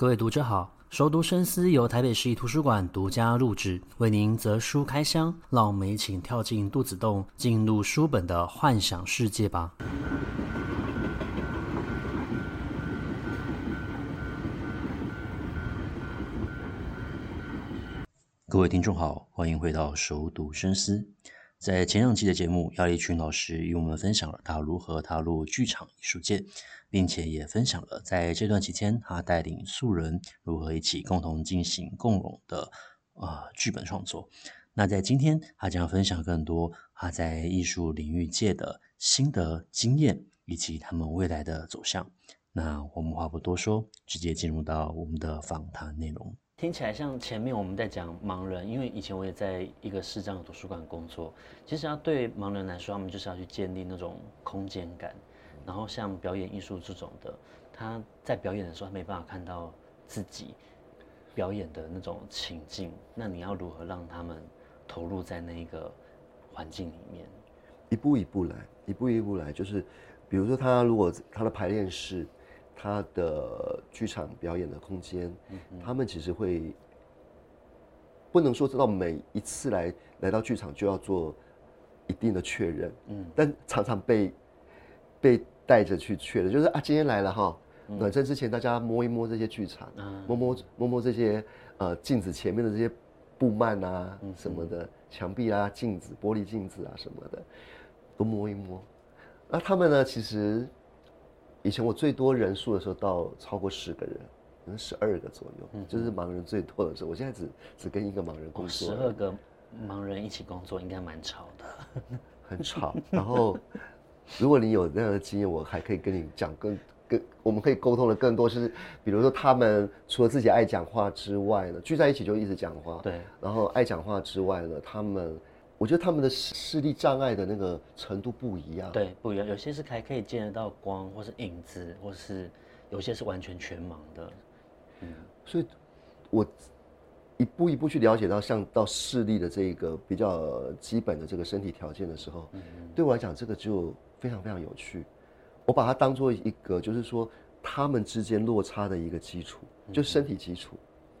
各位读者好，熟读深思由台北市立图书馆独家录制，为您择书开箱，让我们一起跳进肚子洞，进入书本的幻想世界吧。各位听众好，欢迎回到熟读深思。在前两期的节目，姚立群老师与我们分享了他如何踏入剧场艺术界。并且也分享了在这段期间，他带领素人如何一起共同进行共融的呃剧本创作。那在今天，他将分享更多他在艺术领域界的心得经验，以及他们未来的走向。那我们话不多说，直接进入到我们的访谈内容。听起来像前面我们在讲盲人，因为以前我也在一个视障图书馆工作。其实要对盲人来说，他们就是要去建立那种空间感。然后像表演艺术这种的，他在表演的时候他没办法看到自己表演的那种情境，那你要如何让他们投入在那个环境里面？一步一步来，一步一步来，就是比如说他如果他的排练室，他的剧场表演的空间，他们其实会不能说知道每一次来来到剧场就要做一定的确认，嗯，但常常被被带着去确认，就是啊，今天来了哈，暖身之前大家摸一摸这些剧场，嗯、摸摸摸摸这些呃镜子前面的这些布幔啊什么的，墙壁啊镜子玻璃镜子啊什么的，都摸一摸。那他们呢？其实以前我最多人数的时候到超过十个人，可能十二个左右，嗯、就是盲人最多的时候。我现在只只跟一个盲人工作，十二个盲人一起工作应该蛮吵的，很吵。然后。如果你有那样的经验，我还可以跟你讲更更，我们可以沟通的更多，是比如说他们除了自己爱讲话之外呢，聚在一起就一直讲话，对，然后爱讲话之外呢，他们，我觉得他们的视力障碍的那个程度不一样，对，不一样，有些是还可以见得到光，或是影子，或是有些是完全全盲的，嗯，所以，我。一步一步去了解到像到视力的这个比较基本的这个身体条件的时候，对我来讲这个就非常非常有趣。我把它当做一个就是说他们之间落差的一个基础，就是身体基础。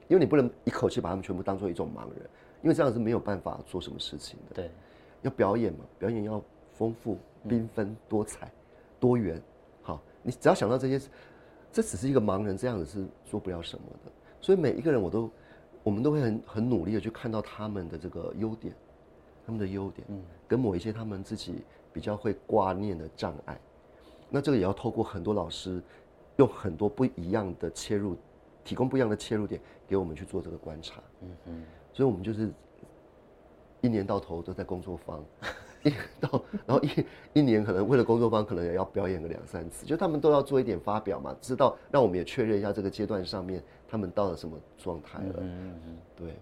因为你不能一口气把他们全部当做一种盲人，因为这样是没有办法做什么事情的。对，要表演嘛，表演要丰富、缤纷、多彩、多元。好，你只要想到这些，这只是一个盲人，这样子是做不了什么的。所以每一个人我都。我们都会很很努力的去看到他们的这个优点，他们的优点，嗯，跟某一些他们自己比较会挂念的障碍，那这个也要透过很多老师，用很多不一样的切入，提供不一样的切入点给我们去做这个观察，嗯嗯，所以我们就是一年到头都在工作坊，一年到然后一一年可能为了工作坊可能也要表演个两三次，就他们都要做一点发表嘛，知道让我们也确认一下这个阶段上面。他们到了什么状态了？嗯嗯嗯，对，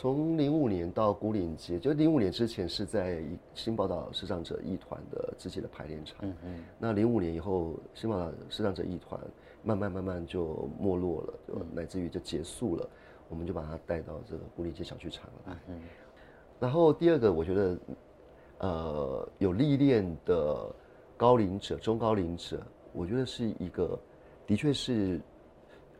从零五年到孤岭街，就零五年之前是在新宝岛视障者艺团的自己的排练场。嗯嗯。那零五年以后，新宝岛视障者艺团慢慢慢慢就没落了，就乃至于就结束了。我们就把它带到这个孤岭街小剧场来。嗯。然后第二个，我觉得，呃，有历练的高龄者、中高龄者，我觉得是一个，的确是。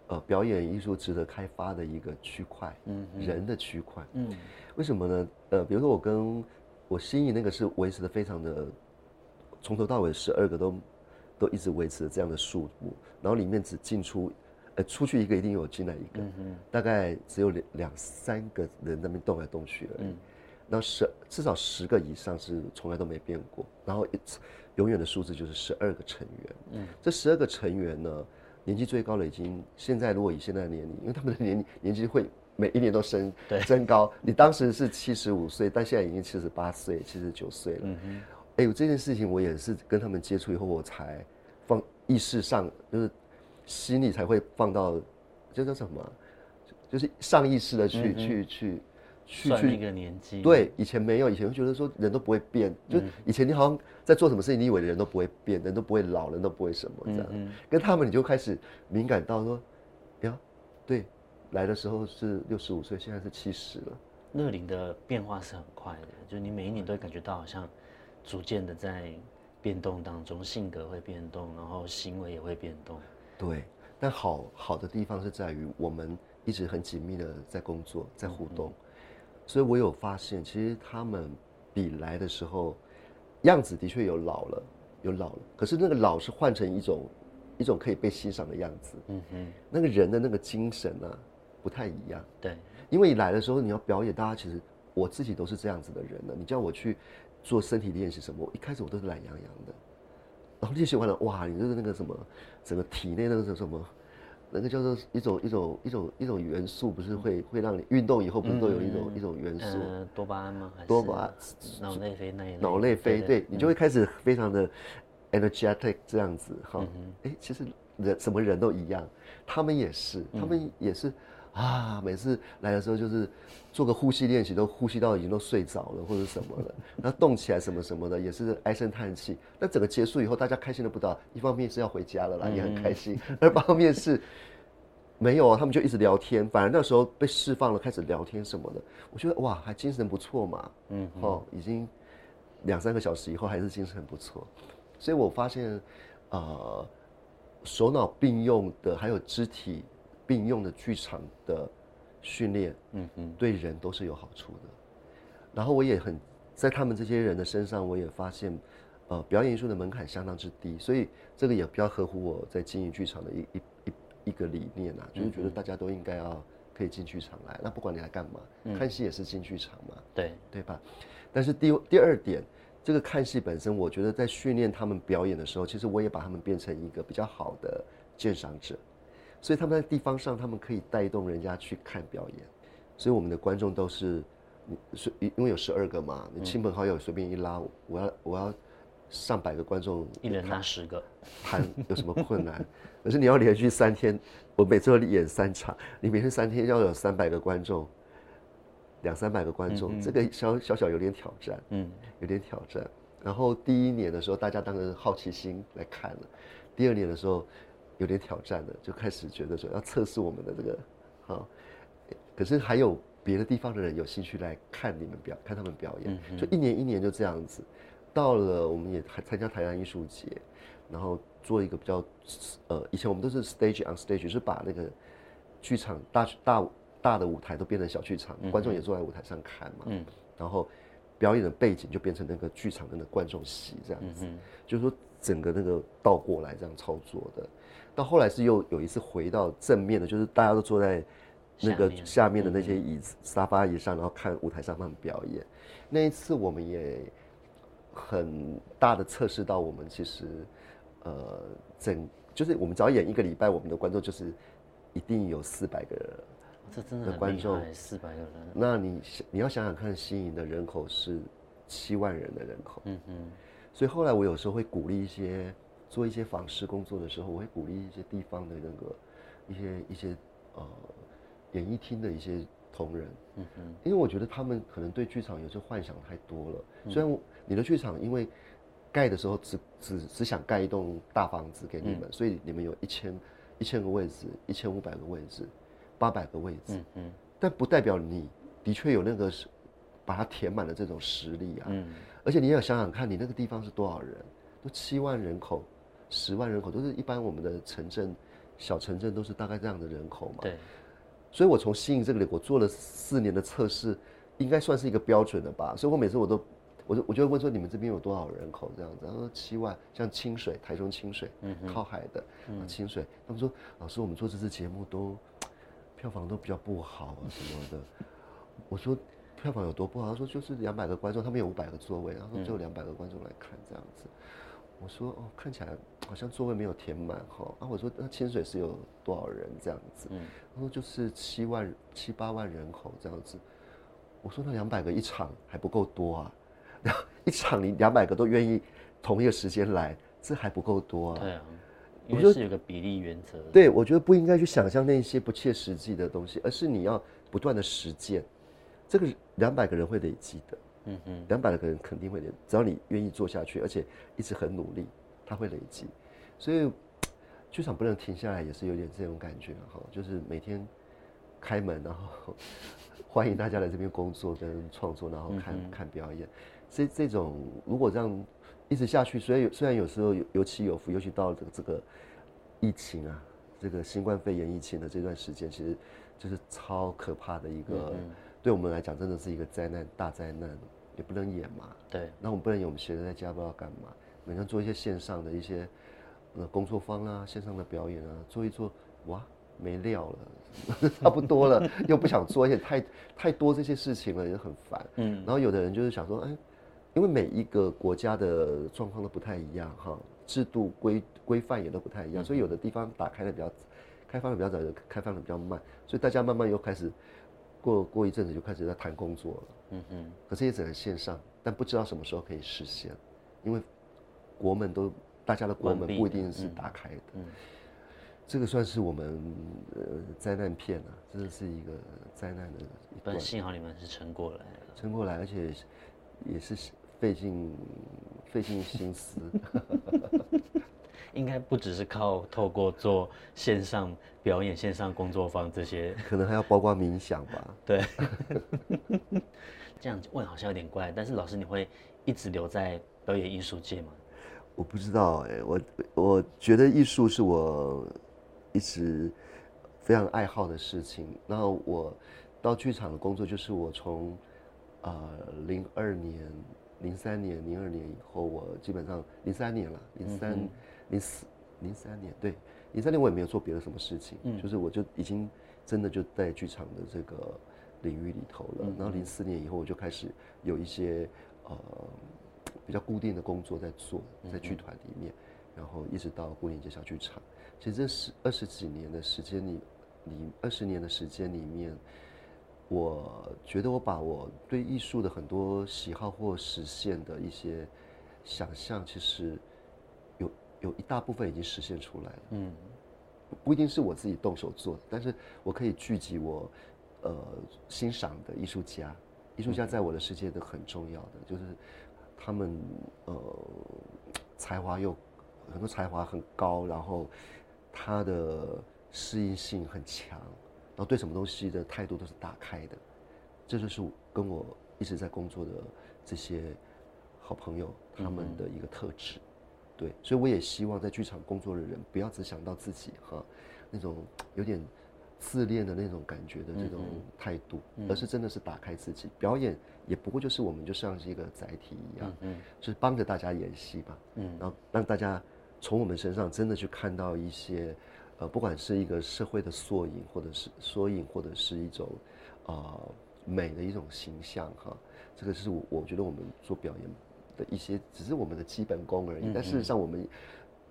呃，表演艺术值得开发的一个区块，嗯，人的区块，嗯，为什么呢？呃，比如说我跟我心仪那个是维持的非常的，从头到尾十二个都都一直维持这样的数目，然后里面只进出，呃，出去一个一定有进来一个，嗯嗯，大概只有两两三个人在那边动来动去而已，嗯，那十至少十个以上是从来都没变过，然后一永远的数字就是十二个成员，嗯，这十二个成员呢，年纪最高的已经，现在如果以现在的年龄，因为他们的年年纪会每一年都升升高。你当时是七十五岁，但现在已经七十八岁、七十九岁了。嗯哼。哎呦，这件事情我也是跟他们接触以后，我才放意识上，就是心里才会放到，这叫什么？就是上意识的去、嗯、去去。去算一个年纪，对，以前没有，以前会觉得说人都不会变，就以前你好像在做什么事情，你以为人都不会变，人都不会老，人都不会什么这样，嗯嗯，跟他们你就开始敏感到说，呀，对，来的时候是六十五岁，现在是七十了，乐龄的变化是很快的，就你每一年都会感觉到好像逐渐的在变动当中，性格会变动，然后行为也会变动，对，但好好的地方是在于我们一直很紧密的在工作，在互动，嗯、所以我有发现，其实他们比来的时候样子的确有老了，有老了，可是那个老是换成一种一种可以被欣赏的样子。嗯哼，那个人的那个精神呢、啊，不太一样。对，因为你来的时候你要表演，大家其实我自己都是这样子的人呢。你叫我去做身体练习什么，我一开始我都是懒洋洋的。然后练习完了，哇！你就是那个什么，整个体内那个什么，那个叫做一种一种一种一种元素，不是会会让你运动以后不是都有一种、嗯、一种元素？呃、多巴胺吗？还是多巴胺？脑内啡那一类？脑内啡，对，你就会开始非常的 energetic 这样子哈。哎、嗯，其实人什么人都一样，他们也是，他们也是。嗯啊，每次来的时候就是做个呼吸练习，都呼吸到已经都睡着了或者什么的，然后动起来什么什么的，也是唉声叹气。那整个结束以后，大家开心的不得了，一方面是要回家了啦，也很开心；二方面是没有啊，他们就一直聊天。反而那时候被释放了，开始聊天什么的，我觉得哇，还精神不错嘛。嗯，哦，已经两三个小时以后还是精神很不错。所以我发现，呃，手脑并用的还有肢体。并用的剧场的训练，嗯嗯，对人都是有好处的。然后我也很在他们这些人的身上，我也发现，呃，表演艺术的门槛相当之低，所以这个也比较合乎我在经营剧场的一一一一个理念啊，就是觉得大家都应该要可以进剧场来。那不管你来干嘛，看戏也是进剧场嘛，对对吧？但是第第二点，这个看戏本身，我觉得在训练他们表演的时候，其实我也把他们变成一个比较好的鉴赏者。所以他们在地方上，他们可以带动人家去看表演。所以我们的观众都是，你是因为有十二个嘛，你亲朋好友随便一拉，我要我要上百个观众，一人拉十个，谈有什么困难？可是你要连续三天，我每次都演三场，你每天三天要有三百个观众，两三百个观众，这个小小小有点挑战，嗯，有点挑战。然后第一年的时候，大家当然好奇心来看了，第二年的时候。有点挑战的，就开始觉得说要测试我们的这个，好，可是还有别的地方的人有兴趣来看你们表，看他们表演，就一年一年就这样子，到了我们也还参加台湾艺术节，然后做一个比较，呃，以前我们都是 stage on stage，是把那个剧场大大大的舞台都变成小剧场，观众也坐在舞台上看嘛，然后表演的背景就变成那个剧场的那个观众席这样子，就是说整个那个倒过来这样操作的。到后来是又有一次回到正面的，就是大家都坐在那个下面的那些椅子、沙发椅上，然后看舞台上他们表演。那一次我们也很大的测试到，我们其实呃整就是我们只要演一个礼拜，我们的观众就是一定有四百个人。这真的观众四百个人。那你你要想想看，吸引的人口是七万人的人口。嗯嗯。所以后来我有时候会鼓励一些。做一些访视工作的时候，我会鼓励一些地方的那个一些一些呃演艺厅的一些同仁，嗯哼，因为我觉得他们可能对剧场有些幻想太多了。嗯、虽然你的剧场因为盖的时候只只只想盖一栋大房子给你们，嗯、所以你们有一千一千个位置，一千五百个位置，八百个位置，嗯嗯，但不代表你的确有那个把它填满的这种实力啊。嗯，而且你要想想看，你那个地方是多少人？都七万人口。十万人口都是一般我们的城镇，小城镇都是大概这样的人口嘛。对。所以我从新营这个里，我做了四年的测试，应该算是一个标准的吧。所以我每次我都，我就我就会问说，你们这边有多少人口这样子？他说七万，像清水，台中清水，嗯，靠海的，嗯，清水。他们说，老师，我们做这次节目都票房都比较不好啊什么的。我说票房有多不好？他说就是两百个观众，他们有五百个座位，然后只有两百个观众来看这样子。我说哦，看起来好像座位没有填满哈。啊，我说那清水是有多少人这样子？嗯，他说就是七万七八万人口这样子。我说那两百个一场还不够多啊？然后一场你两百个都愿意同一个时间来，这还不够多啊？对啊，因为是有个比例原则。对，我觉得不应该去想象那些不切实际的东西，而是你要不断的实践，这个两百个人会累积的。嗯嗯，两百个人肯定会的，只要你愿意做下去，而且一直很努力，它会累积。所以剧场不能停下来，也是有点这种感觉哈，就是每天开门，然后欢迎大家来这边工作跟创作，然后看、嗯、看表演。所以这种如果这样一直下去，虽然有虽然有时候有有起有伏，尤其到这个这个疫情啊，这个新冠肺炎疫情的这段时间，其实就是超可怕的一个，嗯、对我们来讲真的是一个灾难，大灾难，也不能演嘛。对，那我们不能演，我们闲着在家不知道干嘛，每天做一些线上的一些呃工作坊啊，线上的表演啊，做一做，哇，没料了，差不多了，又不想做，而且太太多这些事情了，也很烦。嗯，然后有的人就是想说，哎，因为每一个国家的状况都不太一样哈。制度规规范也都不太一样，所以有的地方打开的比较，开放的比较早，有开放的比较慢，所以大家慢慢又开始过过一阵子就开始在谈工作了。嗯哼。可是也只能线上，但不知道什么时候可以实现，因为国门都大家的国门不一定是打开的。嗯。这个算是我们呃灾难片啊，真的是一个灾难的一段。幸好你们是撑过来了。撑过来，而且也是费尽。费尽心思，应该不只是靠透过做线上表演、线上工作坊这些，可能还要包括冥想吧。对，这样问好像有点怪，但是老师，你会一直留在表演艺术界吗？我不知道哎、欸，我我觉得艺术是我一直非常爱好的事情。然后我到剧场的工作，就是我从呃零二年。零三年、零二年以后，我基本上零三年了，零三、零四、零三年，对，零三年我也没有做别的什么事情，嗯，就是我就已经真的就在剧场的这个领域里头了。然后零四年以后，我就开始有一些呃比较固定的工作在做，在剧团里面，然后一直到牯岭街小剧场。其实这十二十几年的时间里，里二十年的时间里面。我觉得我把我对艺术的很多喜好或实现的一些想象，其实有有一大部分已经实现出来了。嗯，不一定是我自己动手做的，但是我可以聚集我呃欣赏的艺术家，艺术家在我的世界都很重要的，就是他们呃才华又很多才华很高，然后他的适应性很强。然后对什么东西的态度都是打开的，这就是跟我一直在工作的这些好朋友他们的一个特质，对，所以我也希望在剧场工作的人不要只想到自己哈，那种有点自恋的那种感觉的这种态度，而是真的是打开自己。表演也不过就是我们就像是一个载体一样，嗯，就是帮着大家演戏吧，嗯，然后让大家从我们身上真的去看到一些。呃，不管是一个社会的缩影，或者是缩影，或者是一种，呃，美的一种形象哈，这个是我我觉得我们做表演的一些，只是我们的基本功而已。但事实上，我们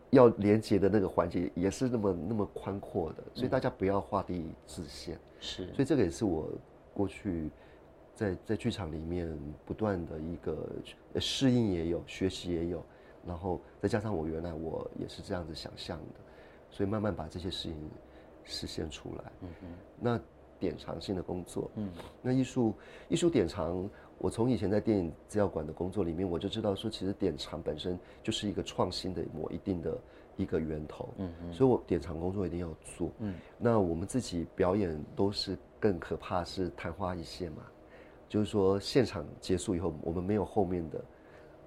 要连接的那个环节也是那么那么宽阔的，所以大家不要画地自限。是，所以这个也是我过去在在剧场里面不断的一个适应也有，学习也有，然后再加上我原来我也是这样子想象的。所以慢慢把这些事情实现出来。嗯嗯。那典藏性的工作，嗯，那艺术艺术典藏，我从以前在电影资料馆的工作里面，我就知道说，其实典藏本身就是一个创新的某一定的一个源头。嗯嗯。所以我典藏工作一定要做。嗯。那我们自己表演都是更可怕，是昙花一现嘛，就是说现场结束以后，我们没有后面的，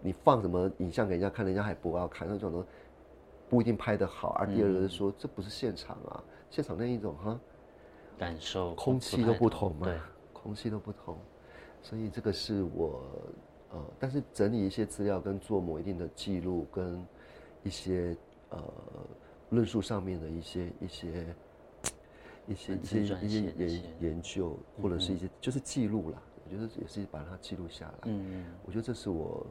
你放什么影像给人家看，人家还不要看那种的。不一定拍得好，而第二个是说，这不是现场啊，现场那一种哈，感受空气都不同嘛，对，空气都不同，所以这个是我呃，但是整理一些资料跟做某一定的记录跟一些呃论述上面的一些一些一些一些一些研研究或者是一些就是记录啦，我觉得也是把它记录下来，嗯嗯，我觉得这是我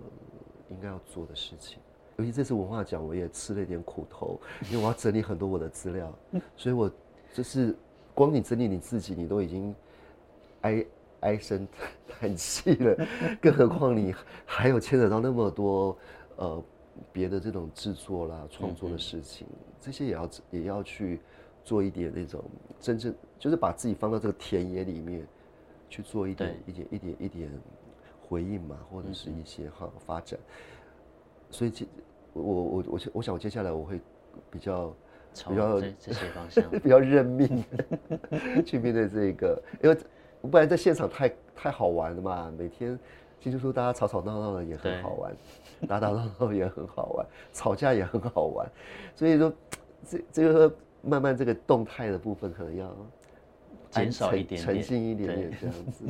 应该要做的事情。尤其这次文化奖，我也吃了一点苦头，因为我要整理很多我的资料，所以我就是光你整理你自己，你都已经唉唉声叹气了，更何况你还有牵扯到那么多呃别的这种制作啦、创作的事情，这些也要也要去做一点那种真正就是把自己放到这个田野里面去做一点一点一点一点回应嘛，或者是一些哈发展，所以接。我我我我想我接下来我会比较比较这些方向 比较认命 去面对这个，因为不然在现场太太好玩了嘛，每天进出出大家吵吵闹闹的也很好玩，打打闹闹也很好玩，吵架也很好玩，所以说这这个慢慢这个动态的部分可能要减少一点点，沉静一点点这样子。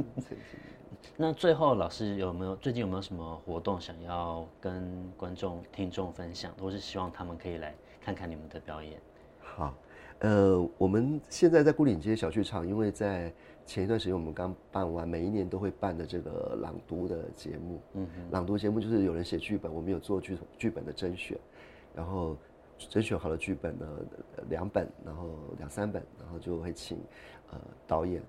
那最后老师有没有最近有没有什么活动想要跟观众听众分享，或是希望他们可以来看看你们的表演？好，呃，我们现在在孤岭街小剧场，因为在前一段时间我们刚办完，每一年都会办的这个朗读的节目。嗯哼，朗读节目就是有人写剧本，我们有做剧剧本的甄选，然后甄选好了剧本呢，两本，然后两三本，然后就会请呃导演。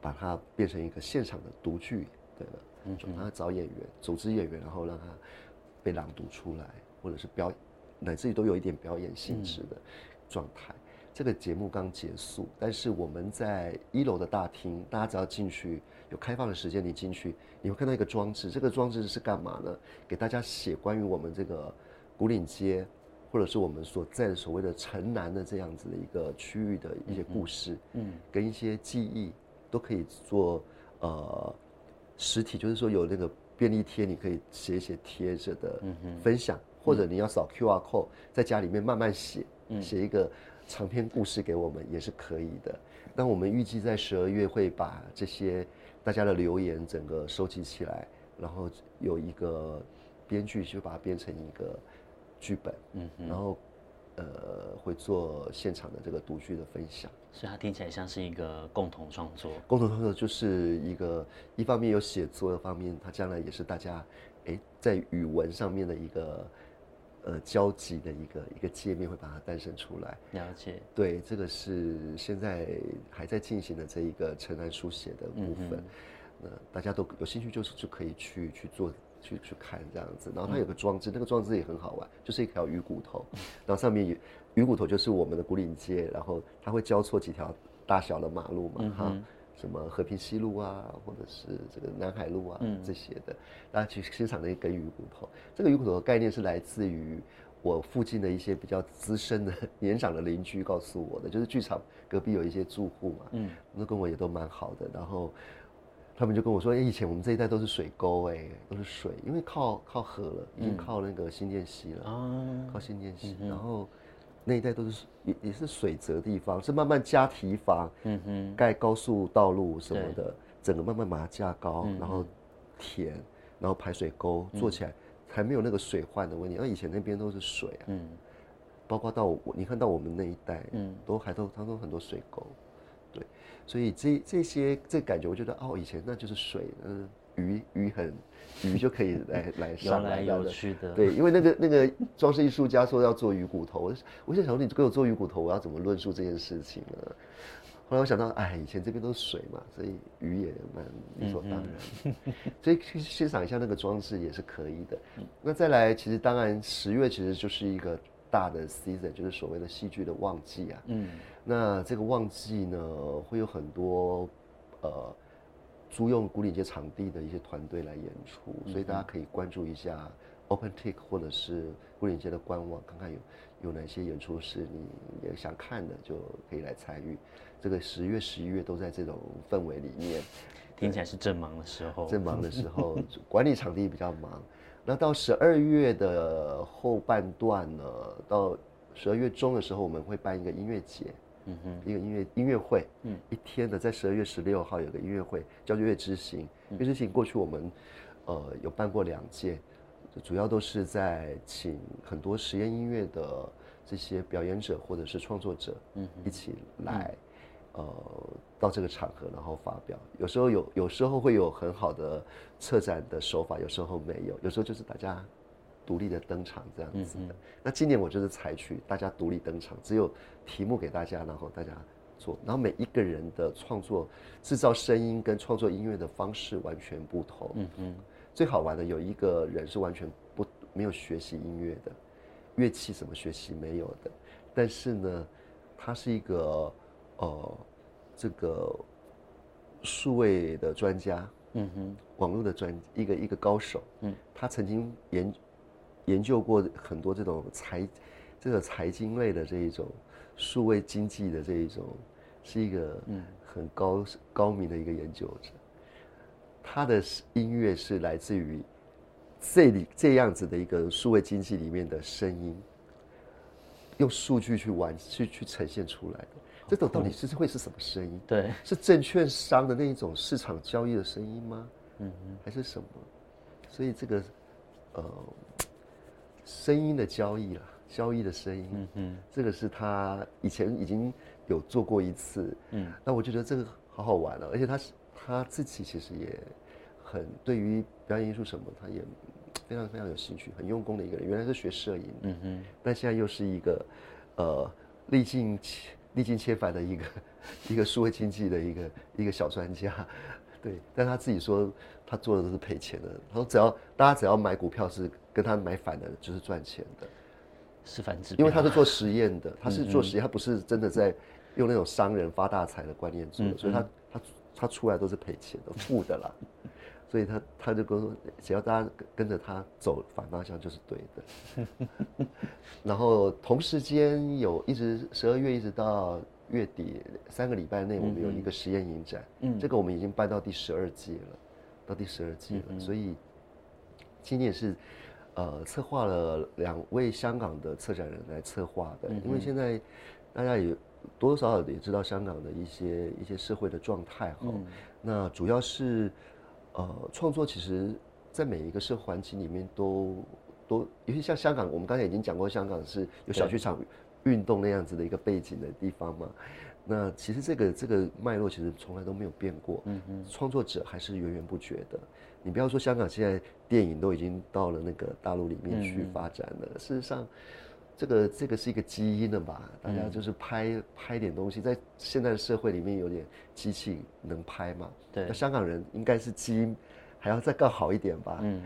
把它变成一个现场的读剧的，嗯，他找演员，组织演员，然后让他被朗读出来，或者是表演，乃至于都有一点表演性质的状态。嗯、这个节目刚结束，但是我们在一楼的大厅，大家只要进去，有开放的时间，你进去，你会看到一个装置。这个装置是干嘛呢？给大家写关于我们这个古岭街，或者是我们所在的所谓的城南的这样子的一个区域的一些故事，嗯，跟一些记忆。都可以做，呃，实体就是说有那个便利贴，你可以写一写贴着的分享，嗯、或者你要扫 QR code，在家里面慢慢写，写一个长篇故事给我们也是可以的。那我们预计在十二月会把这些大家的留言整个收集起来，然后有一个编剧就把它编成一个剧本，嗯，然后。呃，会做现场的这个独剧的分享，所以它听起来像是一个共同创作。共同创作就是一个一方面有写作的方面，它将来也是大家诶在语文上面的一个呃交集的一个一个界面，会把它诞生出来。了解。对，这个是现在还在进行的这一个城南书写的部分，那、嗯呃、大家都有兴趣，就是就可以去去做。去去看这样子，然后它有个装置，嗯、那个装置也很好玩，就是一条鱼骨头，然后上面鱼骨头就是我们的古岭街，然后它会交错几条大小的马路嘛，嗯、哈，什么和平西路啊，或者是这个南海路啊、嗯、这些的，大家去欣赏那一根鱼骨头。这个鱼骨头的概念是来自于我附近的一些比较资深的 年长的邻居告诉我的，就是剧场隔壁有一些住户嘛，嗯，那跟我也都蛮好的，然后。他们就跟我说：“哎，以前我们这一带都是水沟，哎，都是水，因为靠靠河了，已经靠那个新店溪了，嗯、靠新店溪，嗯、然后那一带都是也也是水泽地方，是慢慢加堤防，嗯哼，盖高速道路什么的，整个慢慢把它架高，嗯、然后填，然后排水沟做起来，才没有那个水患的问题。那以前那边都是水啊，嗯，包括到我你看到我们那一带，嗯，都还都它都很多水沟。”所以这这些这感觉，我觉得哦，以前那就是水，嗯，鱼鱼很鱼就可以来 来上来有趣的，对，因为那个那个装饰艺术家说要做鱼骨头，我我就想说，你给我做鱼骨头，我要怎么论述这件事情呢？后来我想到，哎，以前这边都是水嘛，所以鱼也蛮理所当然，嗯嗯所以去欣赏一下那个装置也是可以的。那再来，其实当然十月其实就是一个大的 season，就是所谓的戏剧的旺季啊，嗯。那这个旺季呢，会有很多呃租用古岭街场地的一些团队来演出，所以大家可以关注一下 OpenTik 或者是古岭街的官网，看看有有哪些演出是你也想看的，就可以来参与。这个十月、十一月都在这种氛围里面，听起来是正忙的时候。正忙的时候，管理场地比较忙。那到十二月的后半段呢，到十二月中的时候，我们会办一个音乐节。嗯哼，一个音乐音乐会，嗯，一天的在十二月十六号有个音乐会，叫做月之行。月之行过去我们，呃，有办过两届，主要都是在请很多实验音乐的这些表演者或者是创作者，嗯，一起来，呃，到这个场合然后发表。有时候有，有时候会有很好的策展的手法，有时候没有，有时候就是大家。独立的登场这样子的，那今年我就是采取大家独立登场，只有题目给大家，然后大家做，然后每一个人的创作、制造声音跟创作音乐的方式完全不同。嗯嗯，最好玩的有一个人是完全不没有学习音乐的，乐器怎么学习没有的，但是呢，他是一个呃这个数位的专家，嗯哼，网络的专一个一个高手，嗯，他曾经研。研究过很多这种财，这个财经类的这一种数位经济的这一种，是一个嗯很高高明的一个研究者。他的音乐是来自于这里这样子的一个数位经济里面的声音，用数据去玩去去呈现出来的。这种到底是会是什么声音？对，是证券商的那一种市场交易的声音吗？嗯还是什么？所以这个呃，声音的交易啦，交易的声音，嗯嗯，这个是他以前已经有做过一次，嗯，那我觉得这个好好玩了，而且他是他自己其实也很对于表演艺术什么，他也非常非常有兴趣，很用功的一个人。原来是学摄影，嗯哼，但现在又是一个呃历尽历经千帆的一个 一个数位经济的一个一个小专家，对，但他自己说他做的都是赔钱的。他说只要大家只要买股票是跟他买反的，就是赚钱的，是反之。因为他是做实验的，他是做实验，他不是真的在用那种商人发大财的观念做的，所以他他他出来都是赔钱的，负的啦。所以他他就跟说，只要大家跟着他走反方向就是对的。然后同时间有一直十二月一直到月底三个礼拜内，我们有一个实验影展，嗯，这个我们已经办到第十二季了，到第十二季了。嗯、所以今年是呃策划了两位香港的策展人来策划的，因为现在大家也多多少少也知道香港的一些一些社会的状态哈，那主要是。呃，创作其实，在每一个社会环境里面都都，尤其像香港，我们刚才已经讲过，香港是有小剧场运动那样子的一个背景的地方嘛。那其实这个这个脉络其实从来都没有变过。嗯嗯，创作者还是源源不绝的。你不要说香港现在电影都已经到了那个大陆里面去发展了，事实上。这个这个是一个基因的吧？大家就是拍、嗯、拍点东西，在现在的社会里面有点机器能拍嘛？对。那香港人应该是基因还要再更好一点吧？嗯。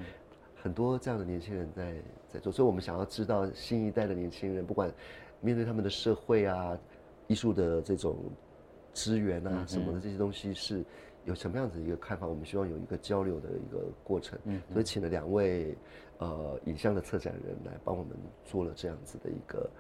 很多这样的年轻人在在做，所以我们想要知道新一代的年轻人，不管面对他们的社会啊、艺术的这种资源啊什么的这些东西，是有什么样子一个看法？我们希望有一个交流的一个过程。嗯。所以请了两位。呃，影像的策展人来帮我们做了这样子的一个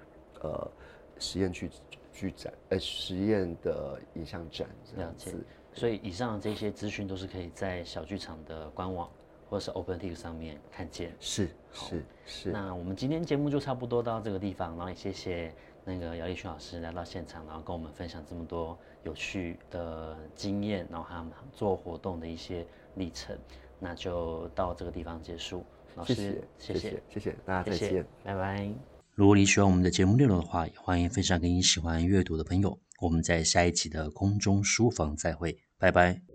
呃实验剧剧展，呃实验的影像展这样子。所以以上这些资讯都是可以在小剧场的官网或者是 OpenTik 上面看见。是是是。那我们今天节目就差不多到这个地方，然后也谢谢那个姚立群老师来到现场，然后跟我们分享这么多有趣的经验，然后还有做活动的一些历程。那就到这个地方结束。老师，谢谢，谢谢，谢谢，谢谢大家，再见，拜拜。如果你喜欢我们的节目内容的话，也欢迎分享给你喜欢阅读的朋友。我们在下一期的空中书房再会，拜拜。